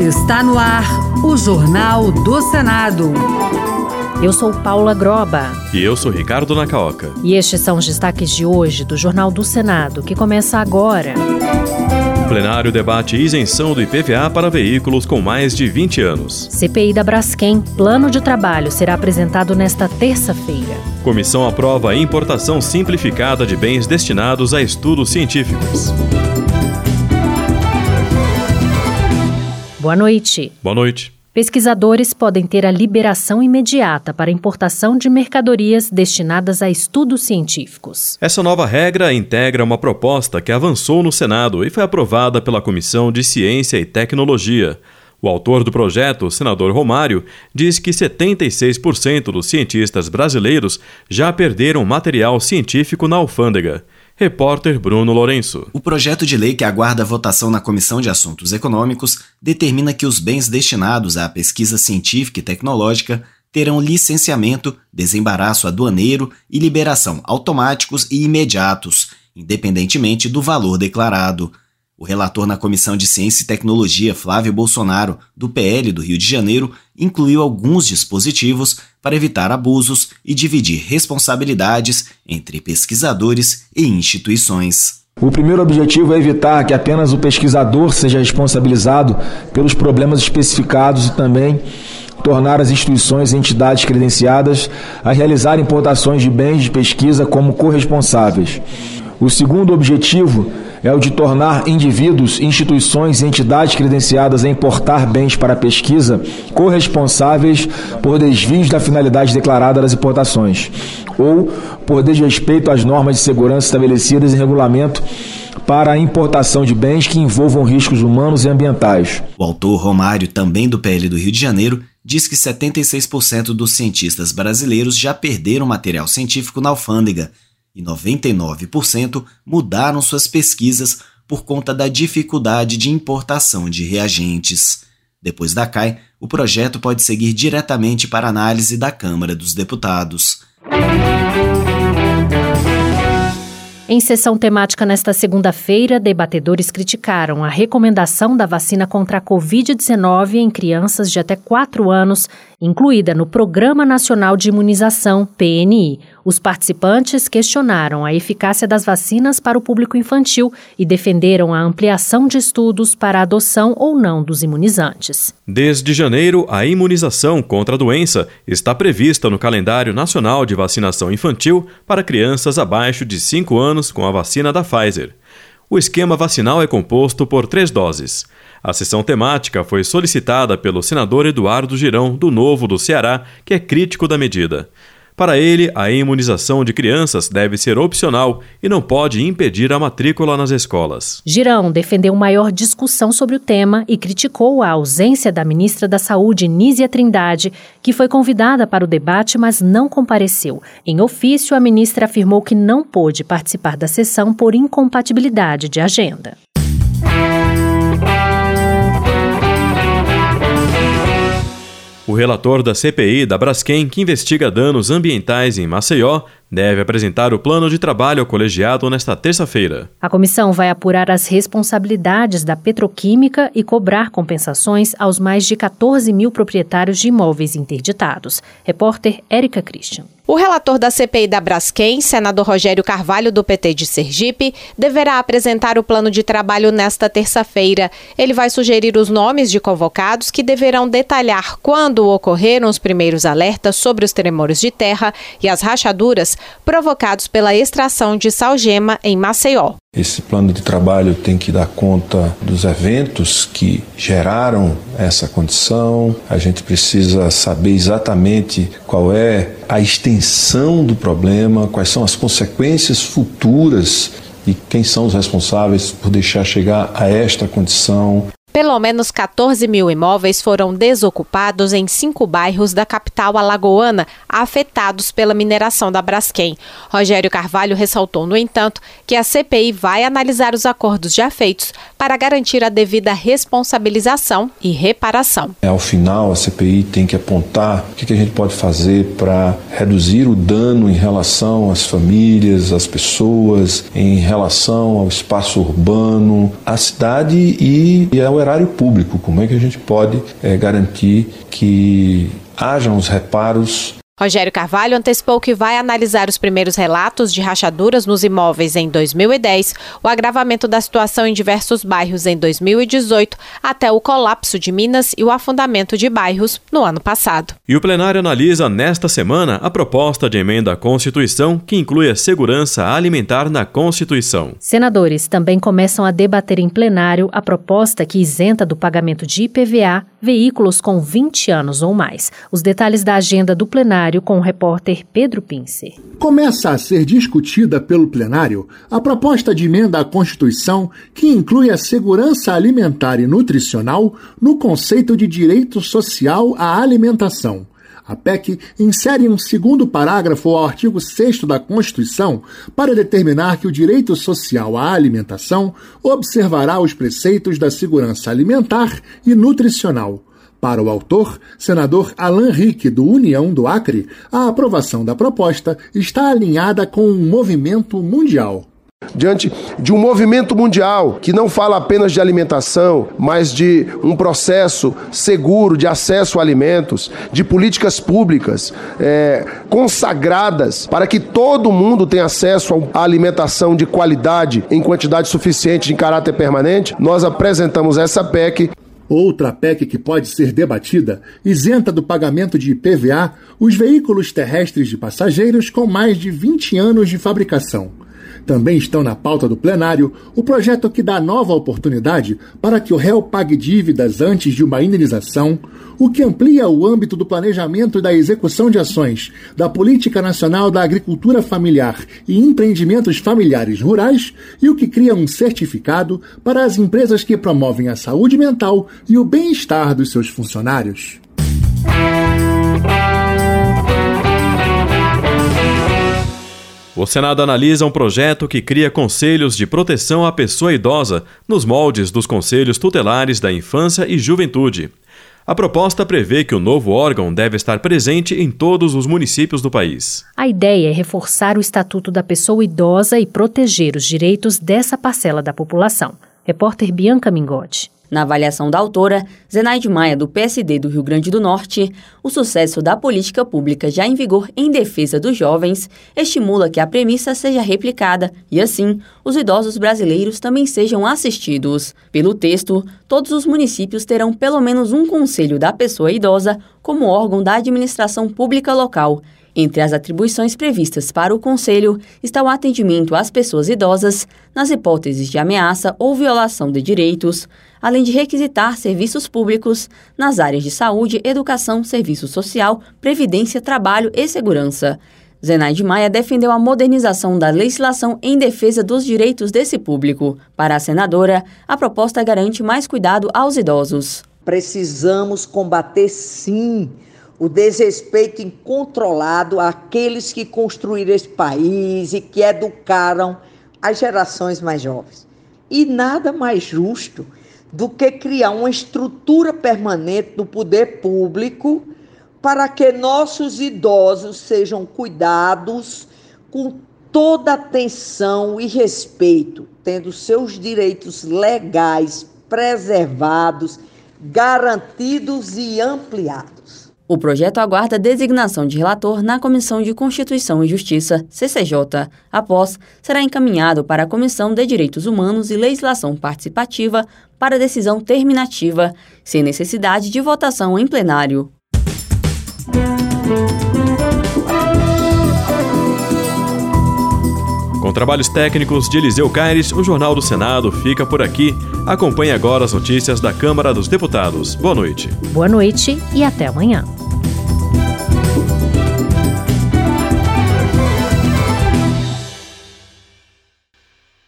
Está no ar o Jornal do Senado. Eu sou Paula Groba. E eu sou Ricardo Nacaoca. E estes são os destaques de hoje do Jornal do Senado, que começa agora. O plenário debate isenção do IPVA para veículos com mais de 20 anos. CPI da Braskem, plano de trabalho será apresentado nesta terça-feira. Comissão aprova a importação simplificada de bens destinados a estudos científicos. Boa noite. Boa noite. Pesquisadores podem ter a liberação imediata para importação de mercadorias destinadas a estudos científicos. Essa nova regra integra uma proposta que avançou no Senado e foi aprovada pela Comissão de Ciência e Tecnologia. O autor do projeto, o senador Romário, diz que 76% dos cientistas brasileiros já perderam material científico na alfândega. Repórter Bruno Lourenço. O projeto de lei que aguarda votação na Comissão de Assuntos Econômicos determina que os bens destinados à pesquisa científica e tecnológica terão licenciamento, desembaraço aduaneiro e liberação automáticos e imediatos, independentemente do valor declarado. O relator na Comissão de Ciência e Tecnologia, Flávio Bolsonaro, do PL do Rio de Janeiro, incluiu alguns dispositivos para evitar abusos e dividir responsabilidades entre pesquisadores e instituições. O primeiro objetivo é evitar que apenas o pesquisador seja responsabilizado pelos problemas especificados e também tornar as instituições e entidades credenciadas a realizar importações de bens de pesquisa como corresponsáveis. O segundo objetivo é o de tornar indivíduos, instituições e entidades credenciadas a importar bens para pesquisa corresponsáveis por desvios da finalidade declarada das importações ou por desrespeito às normas de segurança estabelecidas em regulamento para a importação de bens que envolvam riscos humanos e ambientais. O autor Romário, também do PL do Rio de Janeiro, diz que 76% dos cientistas brasileiros já perderam material científico na alfândega e 99% mudaram suas pesquisas por conta da dificuldade de importação de reagentes. Depois da CAI, o projeto pode seguir diretamente para análise da Câmara dos Deputados. Em sessão temática nesta segunda-feira, debatedores criticaram a recomendação da vacina contra a Covid-19 em crianças de até 4 anos, incluída no Programa Nacional de Imunização, PNI. Os participantes questionaram a eficácia das vacinas para o público infantil e defenderam a ampliação de estudos para a adoção ou não dos imunizantes. Desde janeiro, a imunização contra a doença está prevista no calendário nacional de vacinação infantil para crianças abaixo de 5 anos com a vacina da Pfizer. O esquema vacinal é composto por três doses. A sessão temática foi solicitada pelo senador Eduardo Girão, do Novo do Ceará, que é crítico da medida. Para ele, a imunização de crianças deve ser opcional e não pode impedir a matrícula nas escolas. Girão defendeu maior discussão sobre o tema e criticou a ausência da ministra da Saúde, Nízia Trindade, que foi convidada para o debate, mas não compareceu. Em ofício, a ministra afirmou que não pôde participar da sessão por incompatibilidade de agenda. Relator da CPI da Braskem, que investiga danos ambientais em Maceió, deve apresentar o plano de trabalho ao colegiado nesta terça-feira. A comissão vai apurar as responsabilidades da petroquímica e cobrar compensações aos mais de 14 mil proprietários de imóveis interditados. Repórter Érica Christian. O relator da CPI da Braskem, senador Rogério Carvalho, do PT de Sergipe, deverá apresentar o plano de trabalho nesta terça-feira. Ele vai sugerir os nomes de convocados que deverão detalhar quando ocorreram os primeiros alertas sobre os tremores de terra e as rachaduras provocados pela extração de salgema em Maceió. Esse plano de trabalho tem que dar conta dos eventos que geraram essa condição. A gente precisa saber exatamente qual é a extensão do problema, quais são as consequências futuras e quem são os responsáveis por deixar chegar a esta condição. Pelo menos 14 mil imóveis foram desocupados em cinco bairros da capital alagoana, afetados pela mineração da Braskem. Rogério Carvalho ressaltou, no entanto, que a CPI vai analisar os acordos já feitos para garantir a devida responsabilização e reparação. Ao final, a CPI tem que apontar o que a gente pode fazer para reduzir o dano em relação às famílias, às pessoas, em relação ao espaço urbano, à cidade e ao erário público, como é que a gente pode é, garantir que hajam os reparos Rogério Carvalho antecipou que vai analisar os primeiros relatos de rachaduras nos imóveis em 2010, o agravamento da situação em diversos bairros em 2018, até o colapso de Minas e o afundamento de bairros no ano passado. E o plenário analisa nesta semana a proposta de emenda à Constituição que inclui a segurança alimentar na Constituição. Senadores também começam a debater em plenário a proposta que isenta do pagamento de IPVA veículos com 20 anos ou mais. Os detalhes da agenda do plenário com o repórter Pedro Pincer. Começa a ser discutida pelo plenário a proposta de emenda à Constituição que inclui a segurança alimentar e nutricional no conceito de direito social à alimentação. A PEC insere um segundo parágrafo ao artigo 6 da Constituição para determinar que o direito social à alimentação observará os preceitos da segurança alimentar e nutricional. Para o autor, senador Alan Rick, do União do Acre, a aprovação da proposta está alinhada com um movimento mundial diante de um movimento mundial que não fala apenas de alimentação, mas de um processo seguro de acesso a alimentos, de políticas públicas é, consagradas para que todo mundo tenha acesso a alimentação de qualidade em quantidade suficiente em caráter permanente, nós apresentamos essa PEC Outra PEC que pode ser debatida isenta do pagamento de IPVA os veículos terrestres de passageiros com mais de 20 anos de fabricação. Também estão na pauta do plenário o projeto que dá nova oportunidade para que o réu pague dívidas antes de uma indenização, o que amplia o âmbito do planejamento e da execução de ações da Política Nacional da Agricultura Familiar e Empreendimentos Familiares Rurais e o que cria um certificado para as empresas que promovem a saúde mental e o bem-estar dos seus funcionários. O Senado analisa um projeto que cria conselhos de proteção à pessoa idosa nos moldes dos conselhos tutelares da infância e juventude. A proposta prevê que o novo órgão deve estar presente em todos os municípios do país. A ideia é reforçar o estatuto da pessoa idosa e proteger os direitos dessa parcela da população. Repórter Bianca Mingotti. Na avaliação da autora, Zenaide Maia, do PSD do Rio Grande do Norte, o sucesso da política pública já em vigor em defesa dos jovens estimula que a premissa seja replicada e, assim, os idosos brasileiros também sejam assistidos. Pelo texto, todos os municípios terão pelo menos um conselho da pessoa idosa como órgão da administração pública local entre as atribuições previstas para o Conselho está o atendimento às pessoas idosas nas hipóteses de ameaça ou violação de direitos, além de requisitar serviços públicos nas áreas de saúde, educação, serviço social, previdência, trabalho e segurança. Zenaide Maia defendeu a modernização da legislação em defesa dos direitos desse público. Para a senadora, a proposta garante mais cuidado aos idosos. Precisamos combater, sim, o desrespeito incontrolado àqueles que construíram esse país e que educaram as gerações mais jovens. E nada mais justo do que criar uma estrutura permanente do poder público para que nossos idosos sejam cuidados com toda atenção e respeito, tendo seus direitos legais preservados, garantidos e ampliados. O projeto aguarda designação de relator na Comissão de Constituição e Justiça, CCJ. Após, será encaminhado para a Comissão de Direitos Humanos e Legislação Participativa para decisão terminativa, sem necessidade de votação em plenário. Com trabalhos técnicos de Eliseu Caires, o Jornal do Senado fica por aqui. Acompanhe agora as notícias da Câmara dos Deputados. Boa noite. Boa noite e até amanhã.